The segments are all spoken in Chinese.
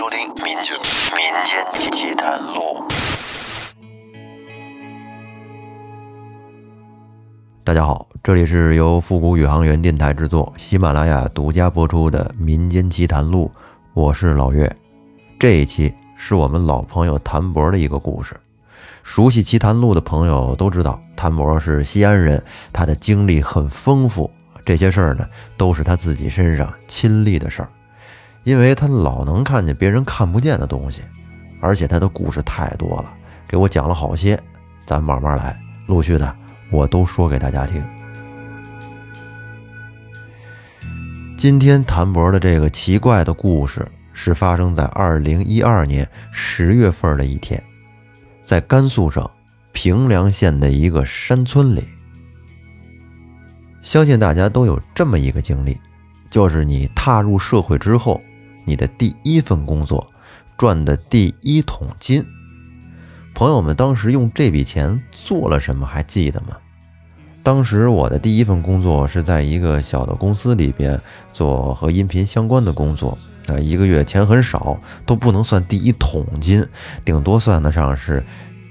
收听《民间民间奇谈录》。大家好，这里是由复古宇航员电台制作、喜马拉雅独家播出的《民间奇谈录》，我是老岳。这一期是我们老朋友谭博的一个故事。熟悉奇谈录的朋友都知道，谭博是西安人，他的经历很丰富。这些事儿呢，都是他自己身上亲历的事儿。因为他老能看见别人看不见的东西，而且他的故事太多了，给我讲了好些。咱慢慢来，陆续的我都说给大家听。今天谭博的这个奇怪的故事，是发生在二零一二年十月份的一天，在甘肃省平凉县的一个山村里。相信大家都有这么一个经历，就是你踏入社会之后。你的第一份工作赚的第一桶金，朋友们当时用这笔钱做了什么？还记得吗？当时我的第一份工作是在一个小的公司里边做和音频相关的工作，啊，一个月钱很少，都不能算第一桶金，顶多算得上是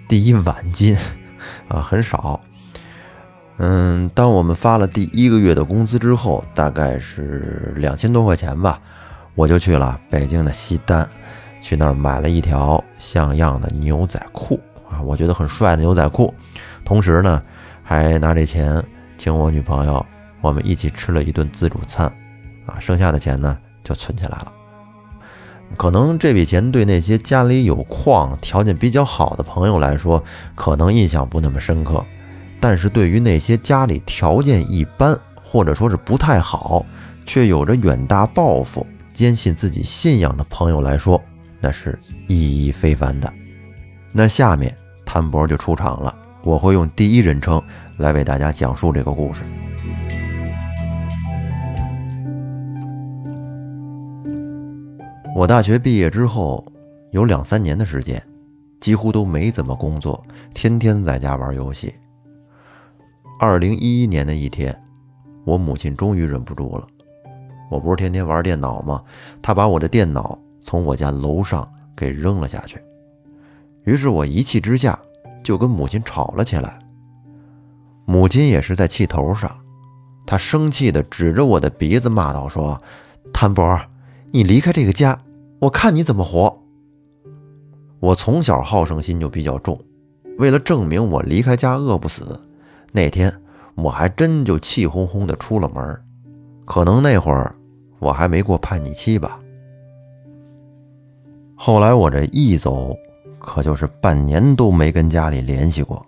第一碗金，啊，很少。嗯，当我们发了第一个月的工资之后，大概是两千多块钱吧。我就去了北京的西单，去那儿买了一条像样的牛仔裤啊，我觉得很帅的牛仔裤。同时呢，还拿这钱请我女朋友，我们一起吃了一顿自助餐，啊，剩下的钱呢就存起来了。可能这笔钱对那些家里有矿、条件比较好的朋友来说，可能印象不那么深刻，但是对于那些家里条件一般，或者说是不太好，却有着远大抱负。坚信自己信仰的朋友来说，那是意义非凡的。那下面谭博就出场了，我会用第一人称来为大家讲述这个故事。我大学毕业之后有两三年的时间，几乎都没怎么工作，天天在家玩游戏。二零一一年的一天，我母亲终于忍不住了。我不是天天玩电脑吗？他把我的电脑从我家楼上给扔了下去。于是我一气之下就跟母亲吵了起来。母亲也是在气头上，她生气地指着我的鼻子骂道：“说谭博，你离开这个家，我看你怎么活。”我从小好胜心就比较重，为了证明我离开家饿不死，那天我还真就气哄哄地出了门。可能那会儿。我还没过叛逆期吧？后来我这一走，可就是半年都没跟家里联系过。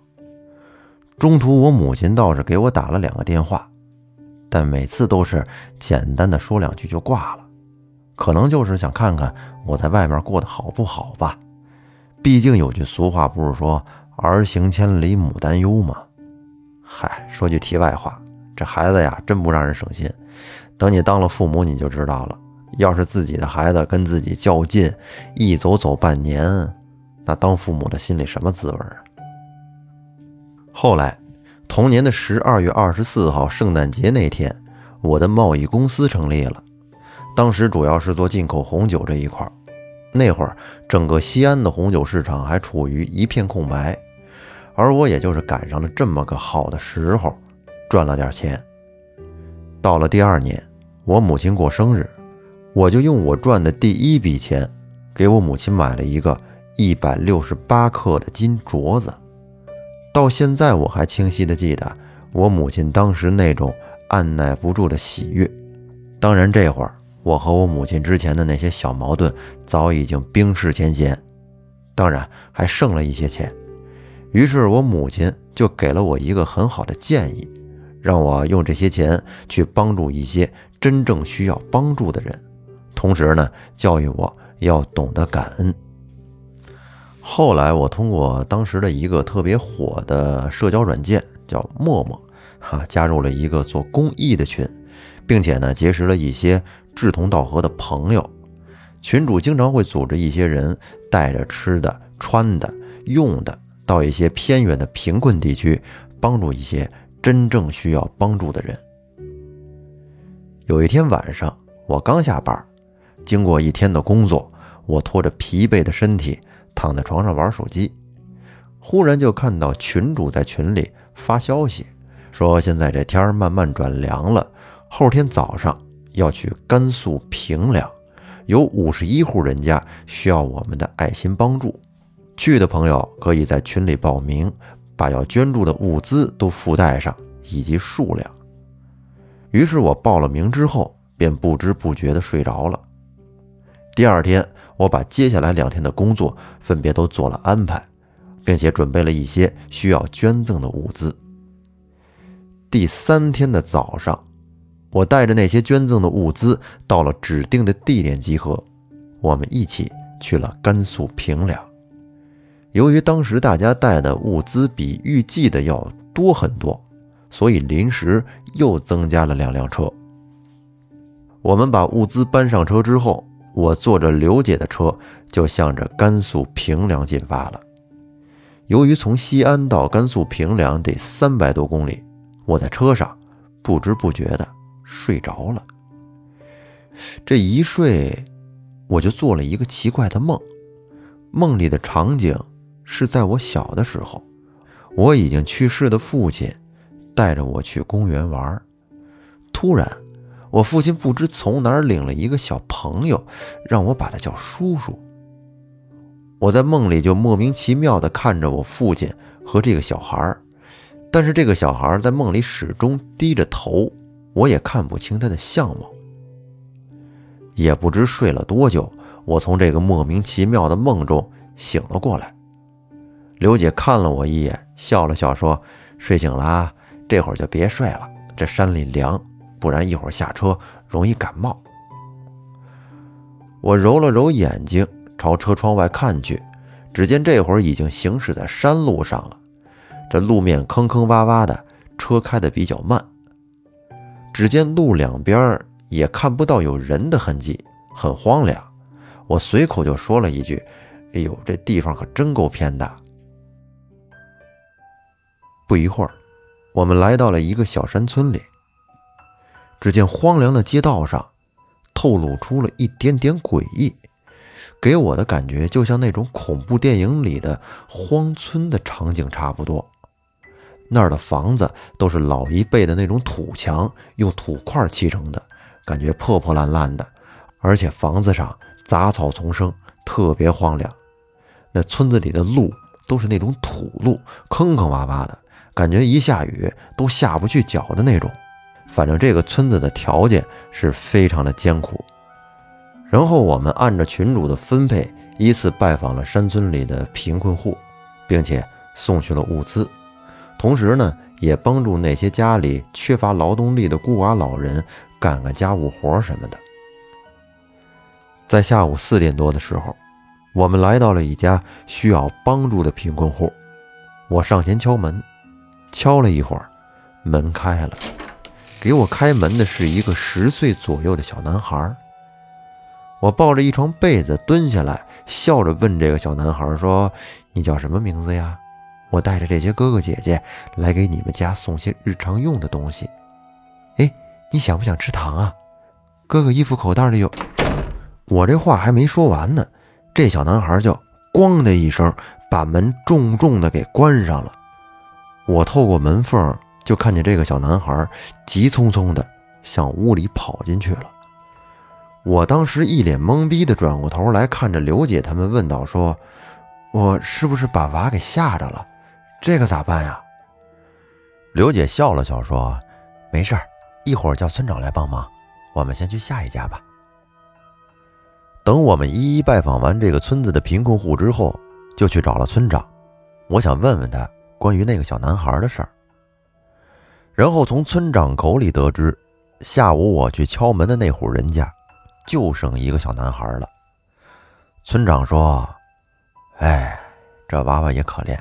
中途我母亲倒是给我打了两个电话，但每次都是简单的说两句就挂了，可能就是想看看我在外面过得好不好吧。毕竟有句俗话不是说“儿行千里母担忧”吗？嗨，说句题外话，这孩子呀，真不让人省心。等你当了父母，你就知道了。要是自己的孩子跟自己较劲，一走走半年，那当父母的心里什么滋味啊？后来，同年的十二月二十四号，圣诞节那天，我的贸易公司成立了。当时主要是做进口红酒这一块儿。那会儿，整个西安的红酒市场还处于一片空白，而我也就是赶上了这么个好的时候，赚了点钱。到了第二年。我母亲过生日，我就用我赚的第一笔钱，给我母亲买了一个一百六十八克的金镯子。到现在我还清晰的记得我母亲当时那种按耐不住的喜悦。当然，这会儿我和我母亲之前的那些小矛盾早已经冰释前嫌，当然还剩了一些钱。于是我母亲就给了我一个很好的建议，让我用这些钱去帮助一些。真正需要帮助的人，同时呢，教育我要懂得感恩。后来，我通过当时的一个特别火的社交软件叫陌陌，哈，加入了一个做公益的群，并且呢，结识了一些志同道合的朋友。群主经常会组织一些人带着吃的、穿的、用的，到一些偏远的贫困地区，帮助一些真正需要帮助的人。有一天晚上，我刚下班，经过一天的工作，我拖着疲惫的身体躺在床上玩手机，忽然就看到群主在群里发消息，说现在这天慢慢转凉了，后天早上要去甘肃平凉，有五十一户人家需要我们的爱心帮助，去的朋友可以在群里报名，把要捐助的物资都附带上以及数量。于是我报了名之后，便不知不觉地睡着了。第二天，我把接下来两天的工作分别都做了安排，并且准备了一些需要捐赠的物资。第三天的早上，我带着那些捐赠的物资到了指定的地点集合，我们一起去了甘肃平凉。由于当时大家带的物资比预计的要多很多，所以临时又增加了两辆车。我们把物资搬上车之后。我坐着刘姐的车，就向着甘肃平凉进发了。由于从西安到甘肃平凉得三百多公里，我在车上不知不觉的睡着了。这一睡，我就做了一个奇怪的梦。梦里的场景是在我小的时候，我已经去世的父亲带着我去公园玩，突然。我父亲不知从哪儿领了一个小朋友，让我把他叫叔叔。我在梦里就莫名其妙地看着我父亲和这个小孩儿，但是这个小孩儿在梦里始终低着头，我也看不清他的相貌。也不知睡了多久，我从这个莫名其妙的梦中醒了过来。刘姐看了我一眼，笑了笑说：“睡醒了，这会儿就别睡了，这山里凉。”不然一会儿下车容易感冒。我揉了揉眼睛，朝车窗外看去，只见这会儿已经行驶在山路上了。这路面坑坑洼洼的，车开得比较慢。只见路两边也看不到有人的痕迹，很荒凉。我随口就说了一句：“哎呦，这地方可真够偏的。”不一会儿，我们来到了一个小山村里。只见荒凉的街道上，透露出了一点点诡异，给我的感觉就像那种恐怖电影里的荒村的场景差不多。那儿的房子都是老一辈的那种土墙，用土块砌成的，感觉破破烂烂的，而且房子上杂草丛生，特别荒凉。那村子里的路都是那种土路，坑坑洼洼的，感觉一下雨都下不去脚的那种。反正这个村子的条件是非常的艰苦。然后我们按照群主的分配，依次拜访了山村里的贫困户，并且送去了物资，同时呢，也帮助那些家里缺乏劳动力的孤寡老人干干家务活什么的。在下午四点多的时候，我们来到了一家需要帮助的贫困户，我上前敲门，敲了一会儿，门开了。给我开门的是一个十岁左右的小男孩。我抱着一床被子蹲下来，笑着问这个小男孩说：“你叫什么名字呀？我带着这些哥哥姐姐来给你们家送些日常用的东西。哎，你想不想吃糖啊？哥哥衣服口袋里有。”我这话还没说完呢，这小男孩就“咣”的一声把门重重的给关上了。我透过门缝。就看见这个小男孩急匆匆地向屋里跑进去了。我当时一脸懵逼地转过头来看着刘姐他们，问道：“说，我是不是把娃给吓着了？这可咋办呀？”刘姐笑了笑说：“没事儿，一会儿叫村长来帮忙。我们先去下一家吧。”等我们一一拜访完这个村子的贫困户之后，就去找了村长。我想问问他关于那个小男孩的事儿。然后从村长口里得知，下午我去敲门的那户人家，就剩一个小男孩了。村长说：“哎，这娃娃也可怜，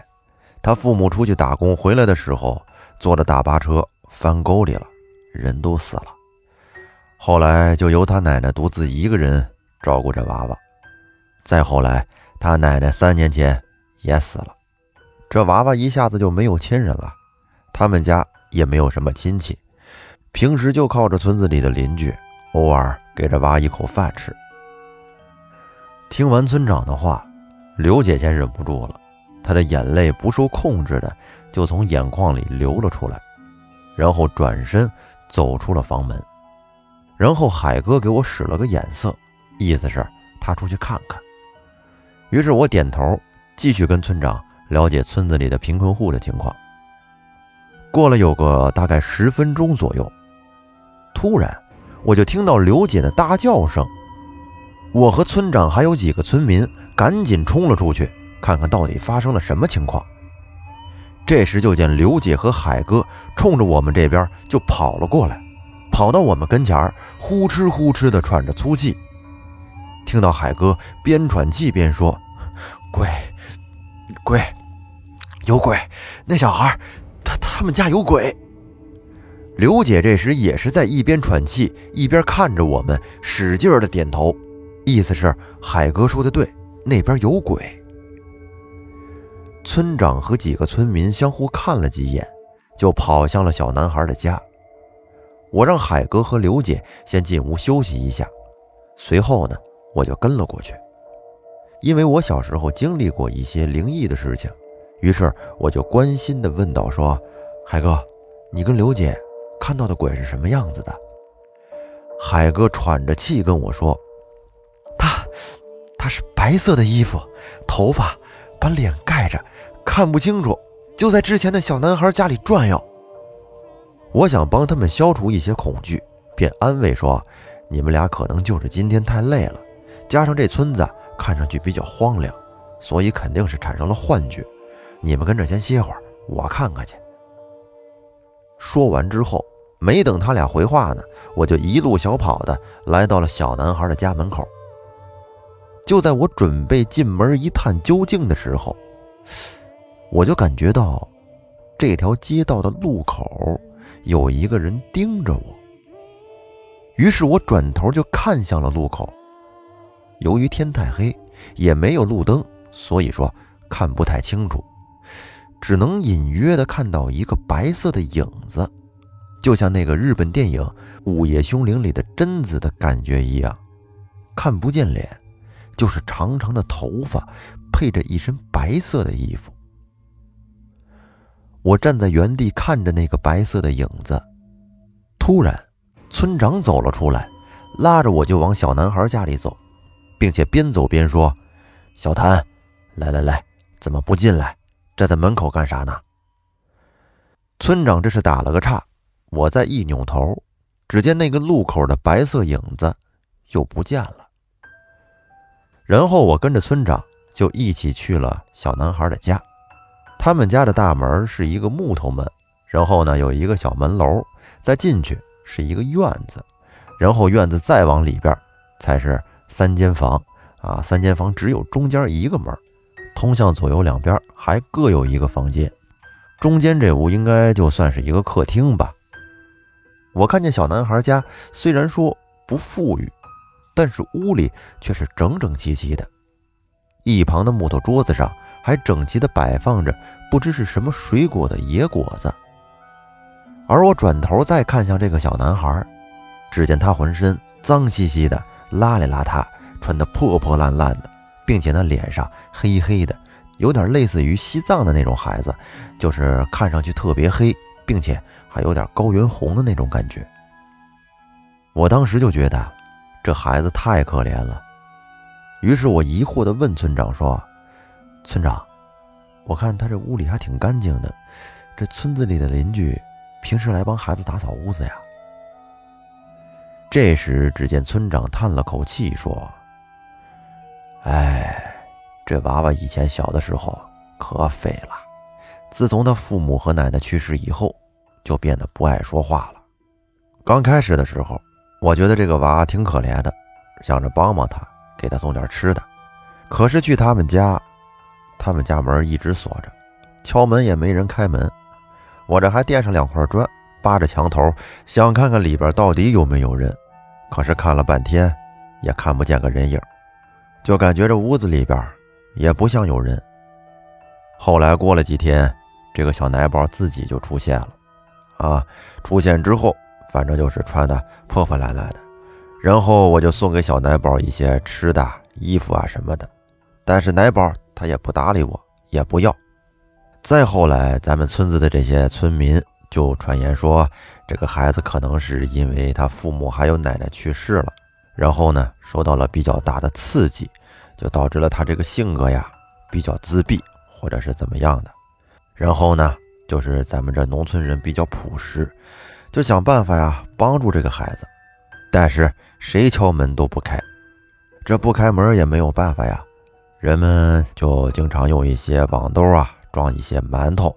他父母出去打工回来的时候，坐着大巴车翻沟里了，人都死了。后来就由他奶奶独自一个人照顾这娃娃。再后来，他奶奶三年前也死了，这娃娃一下子就没有亲人了。他们家。”也没有什么亲戚，平时就靠着村子里的邻居，偶尔给这娃一口饭吃。听完村长的话，刘姐先忍不住了，她的眼泪不受控制的就从眼眶里流了出来，然后转身走出了房门。然后海哥给我使了个眼色，意思是他出去看看。于是我点头，继续跟村长了解村子里的贫困户的情况。过了有个大概十分钟左右，突然我就听到刘姐的大叫声。我和村长还有几个村民赶紧冲了出去，看看到底发生了什么情况。这时就见刘姐和海哥冲着我们这边就跑了过来，跑到我们跟前儿呼哧呼哧地喘着粗气。听到海哥边喘气边说：“鬼，鬼，有鬼！那小孩，他他们家有鬼。”刘姐这时也是在一边喘气一边看着我们，使劲的点头。意思是海哥说的对，那边有鬼。村长和几个村民相互看了几眼，就跑向了小男孩的家。我让海哥和刘姐先进屋休息一下，随后呢，我就跟了过去。因为我小时候经历过一些灵异的事情，于是我就关心地问道：“说，海哥，你跟刘姐看到的鬼是什么样子的？”海哥喘着气跟我说。他是白色的衣服，头发把脸盖着，看不清楚。就在之前的小男孩家里转悠。我想帮他们消除一些恐惧，便安慰说：“你们俩可能就是今天太累了，加上这村子看上去比较荒凉，所以肯定是产生了幻觉。你们跟着先歇会儿，我看看去。”说完之后，没等他俩回话呢，我就一路小跑的来到了小男孩的家门口。就在我准备进门一探究竟的时候，我就感觉到这条街道的路口有一个人盯着我。于是我转头就看向了路口。由于天太黑，也没有路灯，所以说看不太清楚，只能隐约的看到一个白色的影子，就像那个日本电影《午夜凶铃》里的贞子的感觉一样，看不见脸。就是长长的头发，配着一身白色的衣服。我站在原地看着那个白色的影子，突然，村长走了出来，拉着我就往小男孩家里走，并且边走边说：“小谭，来来来，怎么不进来？站在门口干啥呢？”村长这是打了个岔，我再一扭头，只见那个路口的白色影子又不见了。然后我跟着村长就一起去了小男孩的家。他们家的大门是一个木头门，然后呢有一个小门楼，再进去是一个院子，然后院子再往里边才是三间房啊。三间房只有中间一个门，通向左右两边还各有一个房间。中间这屋应该就算是一个客厅吧。我看见小男孩家虽然说不富裕。但是屋里却是整整齐齐的，一旁的木头桌子上还整齐的摆放着不知是什么水果的野果子。而我转头再看向这个小男孩，只见他浑身脏兮兮的、邋里邋遢，穿得破破烂烂的，并且那脸上黑黑的，有点类似于西藏的那种孩子，就是看上去特别黑，并且还有点高原红的那种感觉。我当时就觉得。这孩子太可怜了，于是我疑惑地问村长说：“村长，我看他这屋里还挺干净的，这村子里的邻居平时来帮孩子打扫屋子呀？”这时，只见村长叹了口气说：“哎，这娃娃以前小的时候可废了，自从他父母和奶奶去世以后，就变得不爱说话了。刚开始的时候。”我觉得这个娃挺可怜的，想着帮帮他，给他送点吃的。可是去他们家，他们家门一直锁着，敲门也没人开门。我这还垫上两块砖，扒着墙头想看看里边到底有没有人，可是看了半天也看不见个人影，就感觉这屋子里边也不像有人。后来过了几天，这个小奶宝自己就出现了，啊，出现之后。反正就是穿的破破烂烂的，然后我就送给小奶宝一些吃的、衣服啊什么的。但是奶宝他也不搭理我，也不要。再后来，咱们村子的这些村民就传言说，这个孩子可能是因为他父母还有奶奶去世了，然后呢受到了比较大的刺激，就导致了他这个性格呀比较自闭，或者是怎么样的。然后呢，就是咱们这农村人比较朴实，就想办法呀帮助这个孩子，但是谁敲门都不开，这不开门也没有办法呀。人们就经常用一些网兜啊装一些馒头，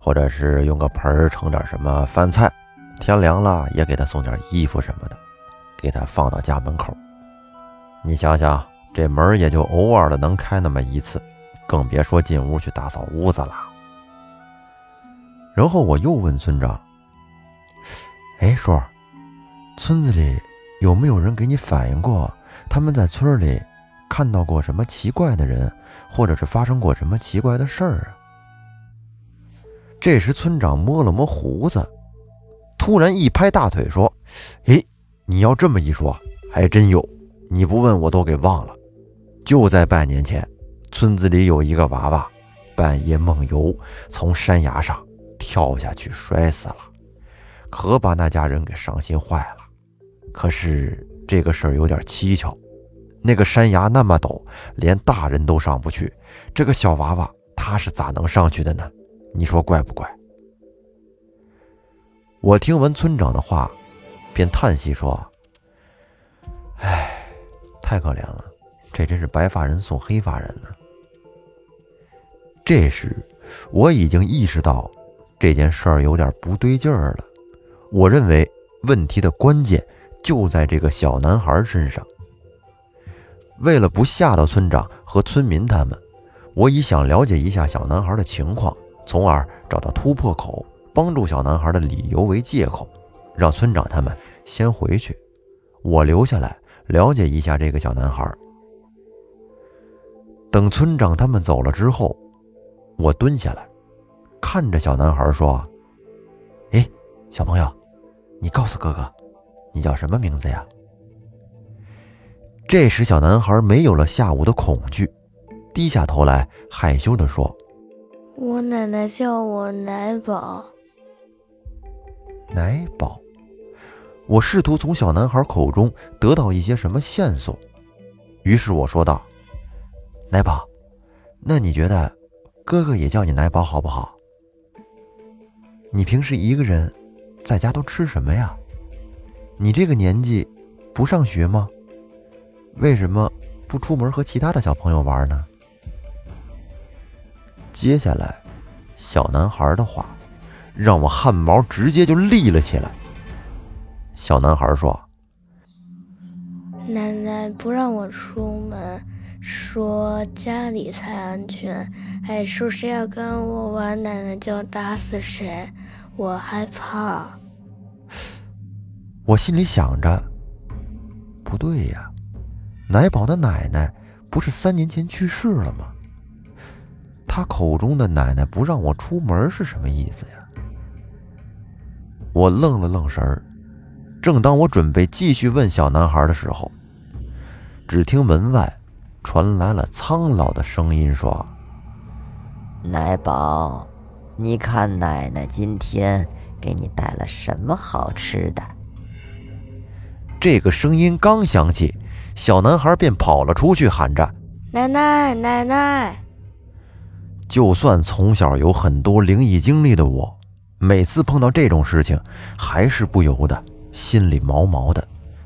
或者是用个盆儿盛点什么饭菜，天凉了也给他送点衣服什么的，给他放到家门口。你想想，这门也就偶尔的能开那么一次，更别说进屋去打扫屋子了。然后我又问村长：“哎，叔，村子里有没有人给你反映过他们在村里？”看到过什么奇怪的人，或者是发生过什么奇怪的事儿啊？这时，村长摸了摸胡子，突然一拍大腿说：“诶，你要这么一说，还真有。你不问我都给忘了。就在半年前，村子里有一个娃娃半夜梦游，从山崖上跳下去摔死了，可把那家人给伤心坏了。可是这个事儿有点蹊跷。”那个山崖那么陡，连大人都上不去，这个小娃娃他是咋能上去的呢？你说怪不怪？我听闻村长的话，便叹息说：“唉，太可怜了，这真是白发人送黑发人呢。”这时，我已经意识到这件事儿有点不对劲儿了。我认为问题的关键就在这个小男孩身上。为了不吓到村长和村民他们，我以想了解一下小男孩的情况，从而找到突破口，帮助小男孩的理由为借口，让村长他们先回去，我留下来了解一下这个小男孩。等村长他们走了之后，我蹲下来，看着小男孩说：“哎，小朋友，你告诉哥哥，你叫什么名字呀？”这时，小男孩没有了下午的恐惧，低下头来，害羞地说：“我奶奶叫我奶宝。”奶宝。我试图从小男孩口中得到一些什么线索，于是我说道：“奶宝，那你觉得哥哥也叫你奶宝好不好？你平时一个人在家都吃什么呀？你这个年纪不上学吗？”为什么不出门和其他的小朋友玩呢？接下来，小男孩的话让我汗毛直接就立了起来。小男孩说：“奶奶不让我出门，说家里才安全，还说谁要跟我玩，奶奶就打死谁，我害怕。”我心里想着，不对呀。奶宝的奶奶不是三年前去世了吗？他口中的奶奶不让我出门是什么意思呀？我愣了愣神儿，正当我准备继续问小男孩的时候，只听门外传来了苍老的声音说：“奶宝，你看奶奶今天给你带了什么好吃的？”这个声音刚响起。小男孩便跑了出去，喊着：“奶奶，奶奶！”就算从小有很多灵异经历的我，每次碰到这种事情，还是不由得心里毛毛的。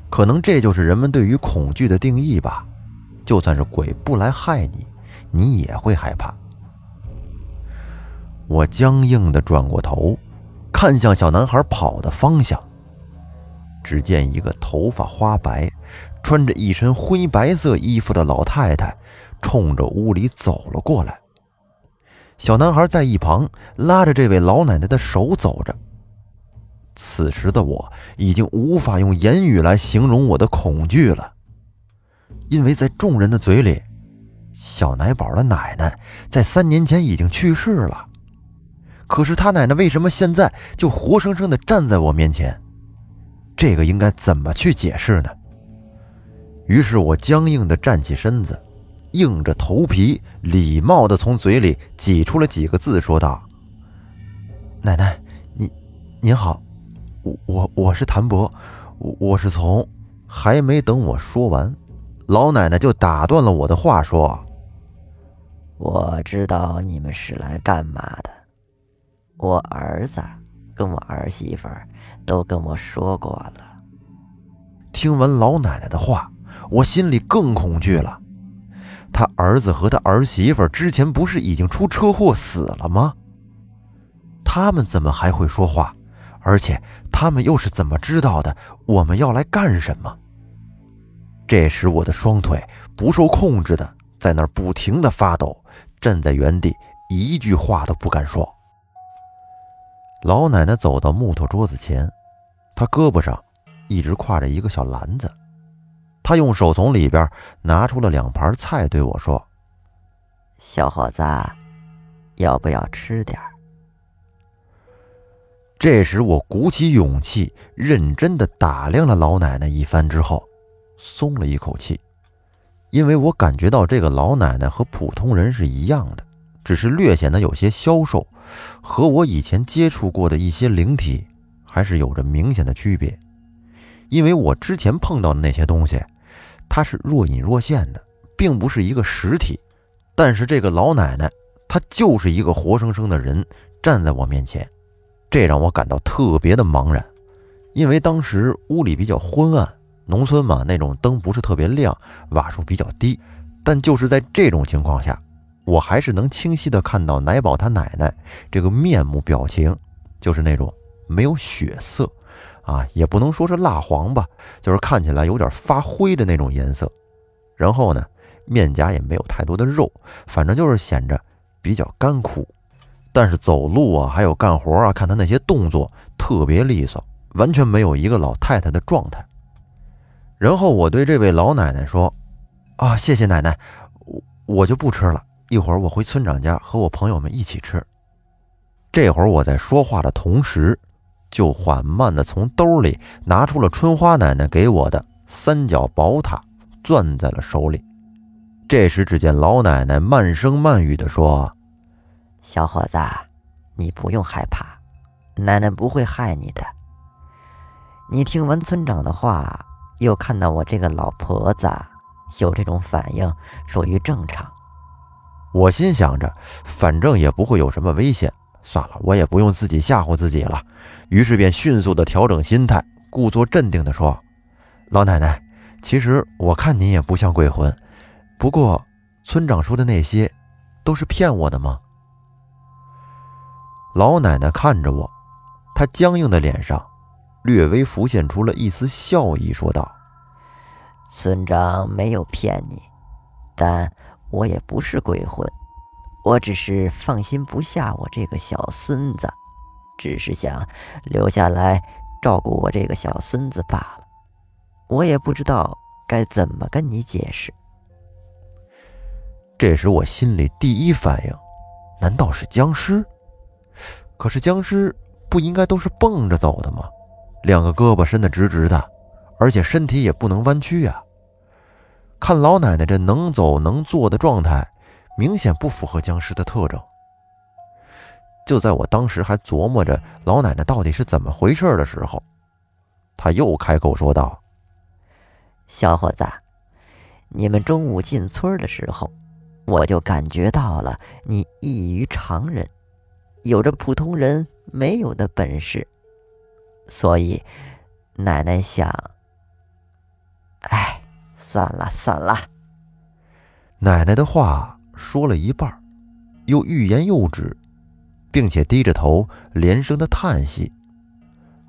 可能这就是人们对于恐惧的定义吧。就算是鬼不来害你，你也会害怕。我僵硬地转过头，看向小男孩跑的方向。只见一个头发花白。穿着一身灰白色衣服的老太太，冲着屋里走了过来。小男孩在一旁拉着这位老奶奶的手走着。此时的我已经无法用言语来形容我的恐惧了，因为在众人的嘴里，小奶宝的奶奶在三年前已经去世了。可是他奶奶为什么现在就活生生的站在我面前？这个应该怎么去解释呢？于是我僵硬的站起身子，硬着头皮，礼貌的从嘴里挤出了几个字，说道：“奶奶，您您好，我我我是谭博，我我是从……还没等我说完，老奶奶就打断了我的话，说：“我知道你们是来干嘛的，我儿子跟我儿媳妇都跟我说过了。”听完老奶奶的话。我心里更恐惧了，他儿子和他儿媳妇之前不是已经出车祸死了吗？他们怎么还会说话？而且他们又是怎么知道的我们要来干什么？这时我的双腿不受控制的在那儿不停的发抖，站在原地一句话都不敢说。老奶奶走到木头桌子前，她胳膊上一直挎着一个小篮子。她用手从里边拿出了两盘菜，对我说：“小伙子，要不要吃点这时，我鼓起勇气，认真的打量了老奶奶一番之后，松了一口气，因为我感觉到这个老奶奶和普通人是一样的，只是略显得有些消瘦，和我以前接触过的一些灵体还是有着明显的区别，因为我之前碰到的那些东西。它是若隐若现的，并不是一个实体，但是这个老奶奶，她就是一个活生生的人站在我面前，这让我感到特别的茫然。因为当时屋里比较昏暗，农村嘛，那种灯不是特别亮，瓦数比较低，但就是在这种情况下，我还是能清晰的看到奶宝他奶奶这个面目表情，就是那种没有血色。啊，也不能说是蜡黄吧，就是看起来有点发灰的那种颜色。然后呢，面颊也没有太多的肉，反正就是显着比较干枯。但是走路啊，还有干活啊，看他那些动作特别利索，完全没有一个老太太的状态。然后我对这位老奶奶说：“啊，谢谢奶奶，我我就不吃了，一会儿我回村长家和我朋友们一起吃。”这会儿我在说话的同时。就缓慢地从兜里拿出了春花奶奶给我的三角宝塔，攥在了手里。这时，只见老奶奶慢声慢语地说：“小伙子，你不用害怕，奶奶不会害你的。你听完村长的话，又看到我这个老婆子有这种反应，属于正常。”我心想着，反正也不会有什么危险，算了，我也不用自己吓唬自己了。于是便迅速的调整心态，故作镇定的说：“老奶奶，其实我看您也不像鬼魂，不过村长说的那些，都是骗我的吗？”老奶奶看着我，她僵硬的脸上略微浮现出了一丝笑意，说道：“村长没有骗你，但我也不是鬼魂，我只是放心不下我这个小孙子。”只是想留下来照顾我这个小孙子罢了，我也不知道该怎么跟你解释。这时我心里第一反应，难道是僵尸？可是僵尸不应该都是蹦着走的吗？两个胳膊伸得直直的，而且身体也不能弯曲啊。看老奶奶这能走能坐的状态，明显不符合僵尸的特征。就在我当时还琢磨着老奶奶到底是怎么回事的时候，他又开口说道：“小伙子，你们中午进村的时候，我就感觉到了你异于常人，有着普通人没有的本事，所以奶奶想……哎，算了算了。”奶奶的话说了一半，又欲言又止。并且低着头连声的叹息，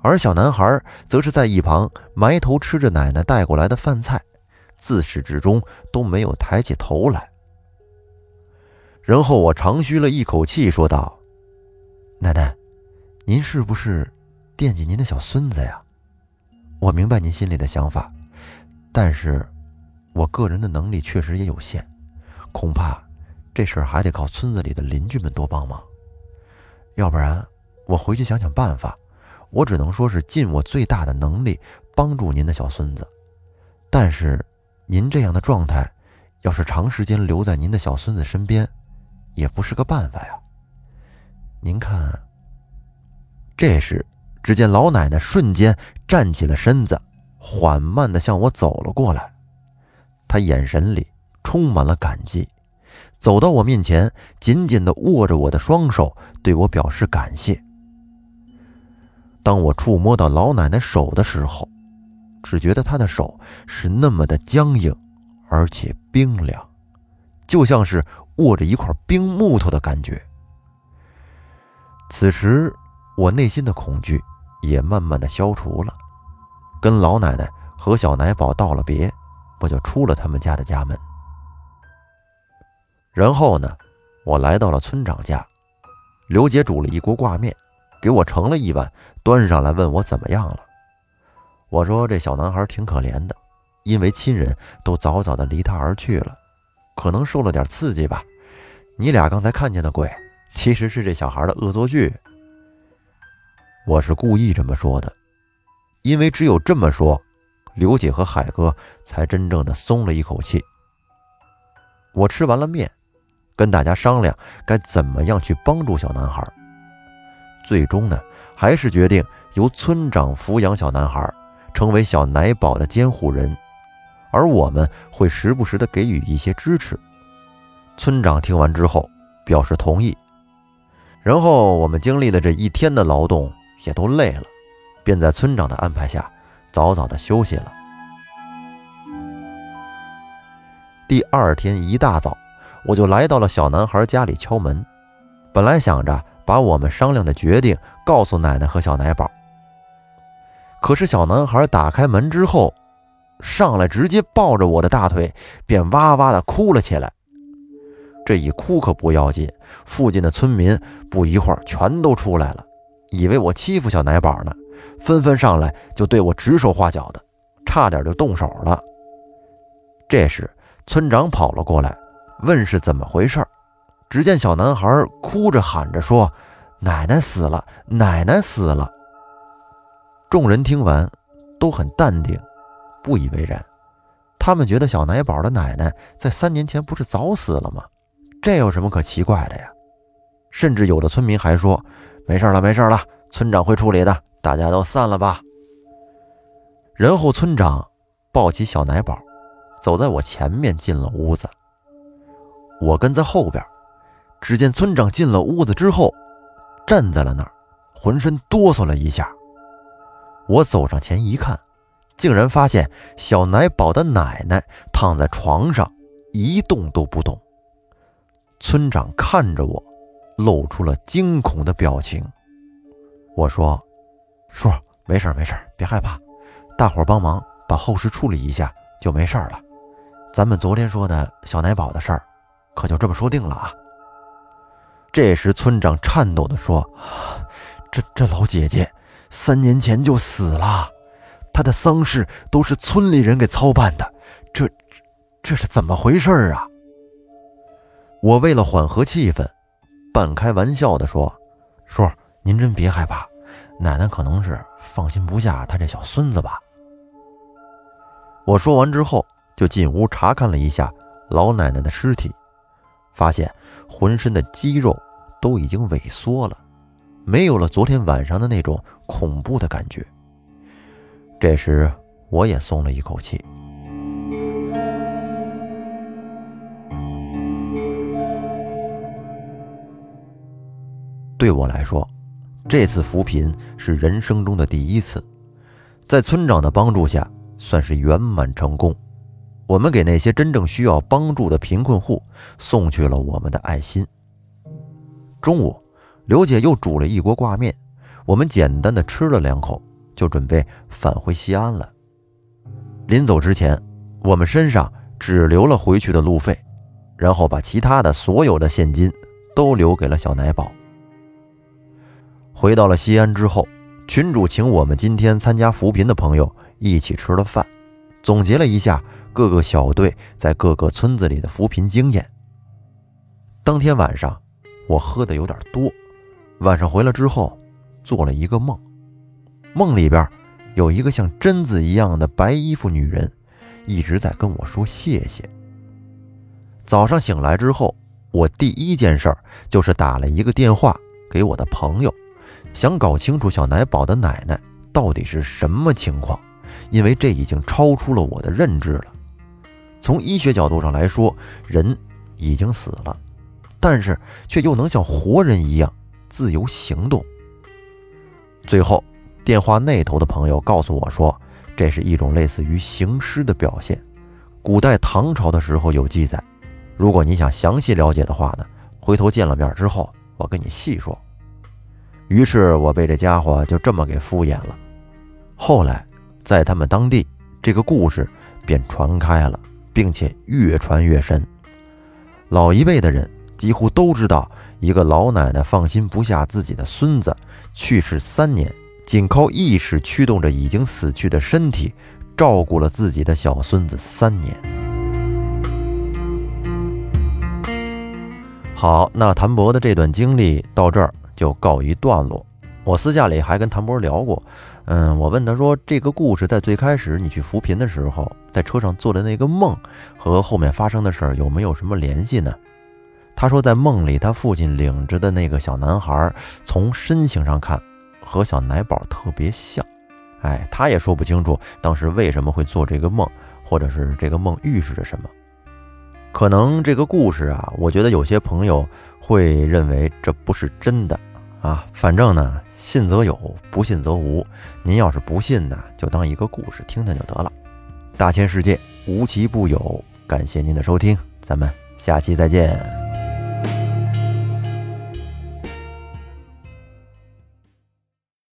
而小男孩则是在一旁埋头吃着奶奶带过来的饭菜，自始至终都没有抬起头来。然后我长吁了一口气，说道：“奶奶，您是不是惦记您的小孙子呀？我明白您心里的想法，但是我个人的能力确实也有限，恐怕这事儿还得靠村子里的邻居们多帮忙。”要不然，我回去想想办法。我只能说是尽我最大的能力帮助您的小孙子，但是您这样的状态，要是长时间留在您的小孙子身边，也不是个办法呀。您看。”这时，只见老奶奶瞬间站起了身子，缓慢地向我走了过来。她眼神里充满了感激，走到我面前，紧紧地握着我的双手，对我表示感谢。当我触摸到老奶奶手的时候，只觉得她的手是那么的僵硬，而且冰凉，就像是握着一块冰木头的感觉。此时。我内心的恐惧也慢慢的消除了，跟老奶奶和小奶宝道了别，我就出了他们家的家门。然后呢，我来到了村长家，刘姐煮了一锅挂面，给我盛了一碗，端上来问我怎么样了。我说这小男孩挺可怜的，因为亲人都早早的离他而去了，可能受了点刺激吧。你俩刚才看见的鬼，其实是这小孩的恶作剧。我是故意这么说的，因为只有这么说，刘姐和海哥才真正的松了一口气。我吃完了面，跟大家商量该怎么样去帮助小男孩。最终呢，还是决定由村长抚养小男孩，成为小奶宝的监护人，而我们会时不时的给予一些支持。村长听完之后表示同意，然后我们经历了这一天的劳动。也都累了，便在村长的安排下早早的休息了。第二天一大早，我就来到了小男孩家里敲门，本来想着把我们商量的决定告诉奶奶和小奶宝。可是小男孩打开门之后，上来直接抱着我的大腿，便哇哇的哭了起来。这一哭可不要紧，附近的村民不一会儿全都出来了。以为我欺负小奶宝呢，纷纷上来就对我指手画脚的，差点就动手了。这时，村长跑了过来，问是怎么回事。只见小男孩哭着喊着说：“奶奶死了，奶奶死了。”众人听完都很淡定，不以为然。他们觉得小奶宝的奶奶在三年前不是早死了吗？这有什么可奇怪的呀？甚至有的村民还说。没事了，没事了，村长会处理的，大家都散了吧。然后村长抱起小奶宝，走在我前面进了屋子，我跟在后边。只见村长进了屋子之后，站在了那儿，浑身哆嗦了一下。我走上前一看，竟然发现小奶宝的奶奶躺在床上，一动都不动。村长看着我。露出了惊恐的表情。我说：“叔，没事没事别害怕，大伙帮忙把后事处理一下就没事了。咱们昨天说的小奶宝的事儿，可就这么说定了啊。”这时，村长颤抖地说：“这这老姐姐三年前就死了，她的丧事都是村里人给操办的，这这是怎么回事啊？”我为了缓和气氛。半开玩笑地说：“叔，您真别害怕，奶奶可能是放心不下她这小孙子吧。”我说完之后，就进屋查看了一下老奶奶的尸体，发现浑身的肌肉都已经萎缩了，没有了昨天晚上的那种恐怖的感觉。这时，我也松了一口气。对我来说，这次扶贫是人生中的第一次，在村长的帮助下，算是圆满成功。我们给那些真正需要帮助的贫困户送去了我们的爱心。中午，刘姐又煮了一锅挂面，我们简单的吃了两口，就准备返回西安了。临走之前，我们身上只留了回去的路费，然后把其他的所有的现金都留给了小奶宝。回到了西安之后，群主请我们今天参加扶贫的朋友一起吃了饭，总结了一下各个小队在各个村子里的扶贫经验。当天晚上，我喝的有点多，晚上回来之后做了一个梦，梦里边有一个像贞子一样的白衣服女人，一直在跟我说谢谢。早上醒来之后，我第一件事儿就是打了一个电话给我的朋友，想搞清楚小奶宝的奶奶到底是什么情况，因为这已经超出了我的认知了。从医学角度上来说，人已经死了，但是却又能像活人一样自由行动。最后，电话那头的朋友告诉我说，这是一种类似于行尸的表现，古代唐朝的时候有记载。如果你想详细了解的话呢，回头见了面之后，我跟你细说。于是我被这家伙就这么给敷衍了。后来，在他们当地，这个故事便传开了，并且越传越深。老一辈的人几乎都知道，一个老奶奶放心不下自己的孙子，去世三年，仅靠意识驱动着已经死去的身体，照顾了自己的小孙子三年。好，那谭博的这段经历到这儿就告一段落。我私下里还跟谭波聊过，嗯，我问他说，这个故事在最开始你去扶贫的时候，在车上做的那个梦和后面发生的事儿有没有什么联系呢？他说，在梦里，他父亲领着的那个小男孩，从身形上看和小奶宝特别像。哎，他也说不清楚当时为什么会做这个梦，或者是这个梦预示着什么。可能这个故事啊，我觉得有些朋友会认为这不是真的啊。反正呢，信则有，不信则无。您要是不信呢，就当一个故事听听就得了。大千世界无奇不有，感谢您的收听，咱们下期再见。